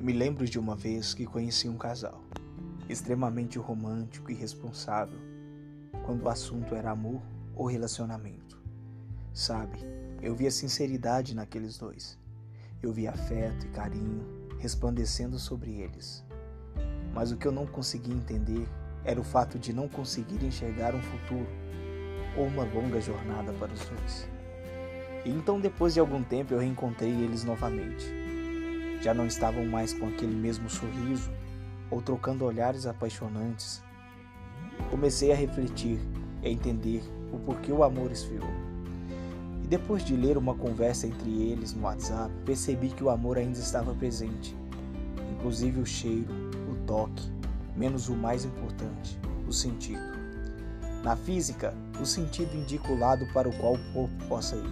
Me lembro de uma vez que conheci um casal, extremamente romântico e responsável, quando o assunto era amor ou relacionamento. Sabe, eu via sinceridade naqueles dois. Eu via afeto e carinho resplandecendo sobre eles. Mas o que eu não conseguia entender era o fato de não conseguir enxergar um futuro ou uma longa jornada para os dois. E então, depois de algum tempo, eu reencontrei eles novamente já não estavam mais com aquele mesmo sorriso ou trocando olhares apaixonantes. Comecei a refletir e a entender o porquê o amor esfriou. E depois de ler uma conversa entre eles no WhatsApp, percebi que o amor ainda estava presente, inclusive o cheiro, o toque, menos o mais importante, o sentido. Na física, o sentido indica o lado para o qual o corpo possa ir,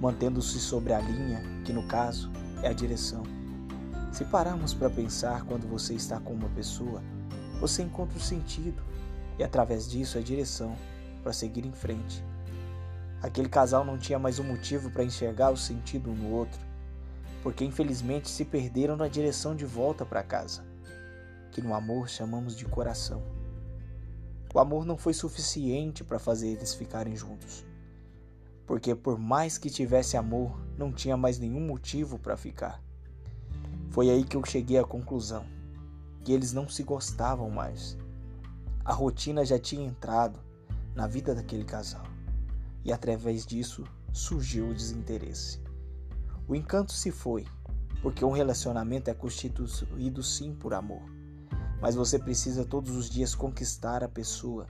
mantendo-se sobre a linha, que no caso é a direção. Se pararmos para pensar quando você está com uma pessoa, você encontra o sentido e através disso a direção para seguir em frente. Aquele casal não tinha mais um motivo para enxergar o sentido um no outro, porque infelizmente se perderam na direção de volta para casa, que no amor chamamos de coração. O amor não foi suficiente para fazer eles ficarem juntos, porque por mais que tivesse amor, não tinha mais nenhum motivo para ficar. Foi aí que eu cheguei à conclusão que eles não se gostavam mais. A rotina já tinha entrado na vida daquele casal e através disso surgiu o desinteresse. O encanto se foi, porque um relacionamento é constituído sim por amor, mas você precisa todos os dias conquistar a pessoa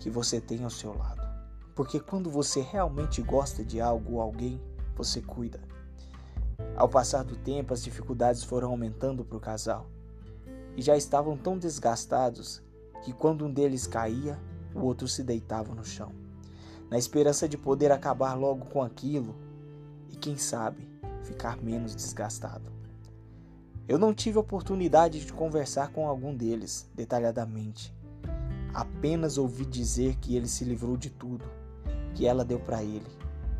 que você tem ao seu lado. Porque quando você realmente gosta de algo ou alguém, você cuida. Ao passar do tempo, as dificuldades foram aumentando para o casal e já estavam tão desgastados que quando um deles caía, o outro se deitava no chão, na esperança de poder acabar logo com aquilo e, quem sabe, ficar menos desgastado. Eu não tive oportunidade de conversar com algum deles detalhadamente. Apenas ouvi dizer que ele se livrou de tudo que ela deu para ele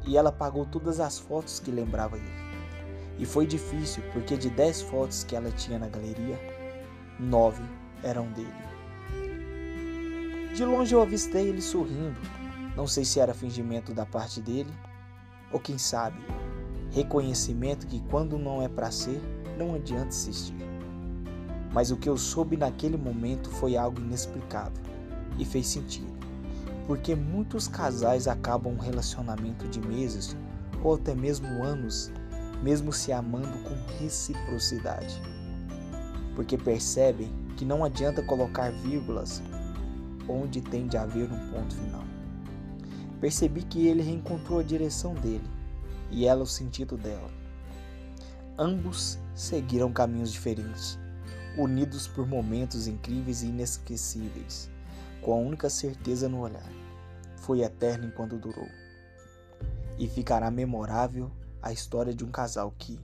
e ela pagou todas as fotos que lembrava ele. E foi difícil porque de 10 fotos que ela tinha na galeria, nove eram dele. De longe eu avistei ele sorrindo. Não sei se era fingimento da parte dele, ou quem sabe, reconhecimento que quando não é para ser, não adianta insistir. Mas o que eu soube naquele momento foi algo inexplicável e fez sentido. Porque muitos casais acabam um relacionamento de meses ou até mesmo anos mesmo se amando com reciprocidade, porque percebem que não adianta colocar vírgulas onde tem de haver um ponto final. Percebi que ele reencontrou a direção dele e ela o sentido dela. Ambos seguiram caminhos diferentes, unidos por momentos incríveis e inesquecíveis, com a única certeza no olhar. Foi eterno enquanto durou. E ficará memorável a história de um casal que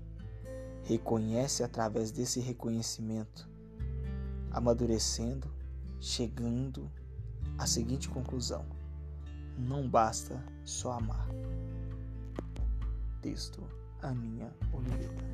reconhece através desse reconhecimento, amadurecendo, chegando à seguinte conclusão: não basta só amar. Texto Aninha Oliveira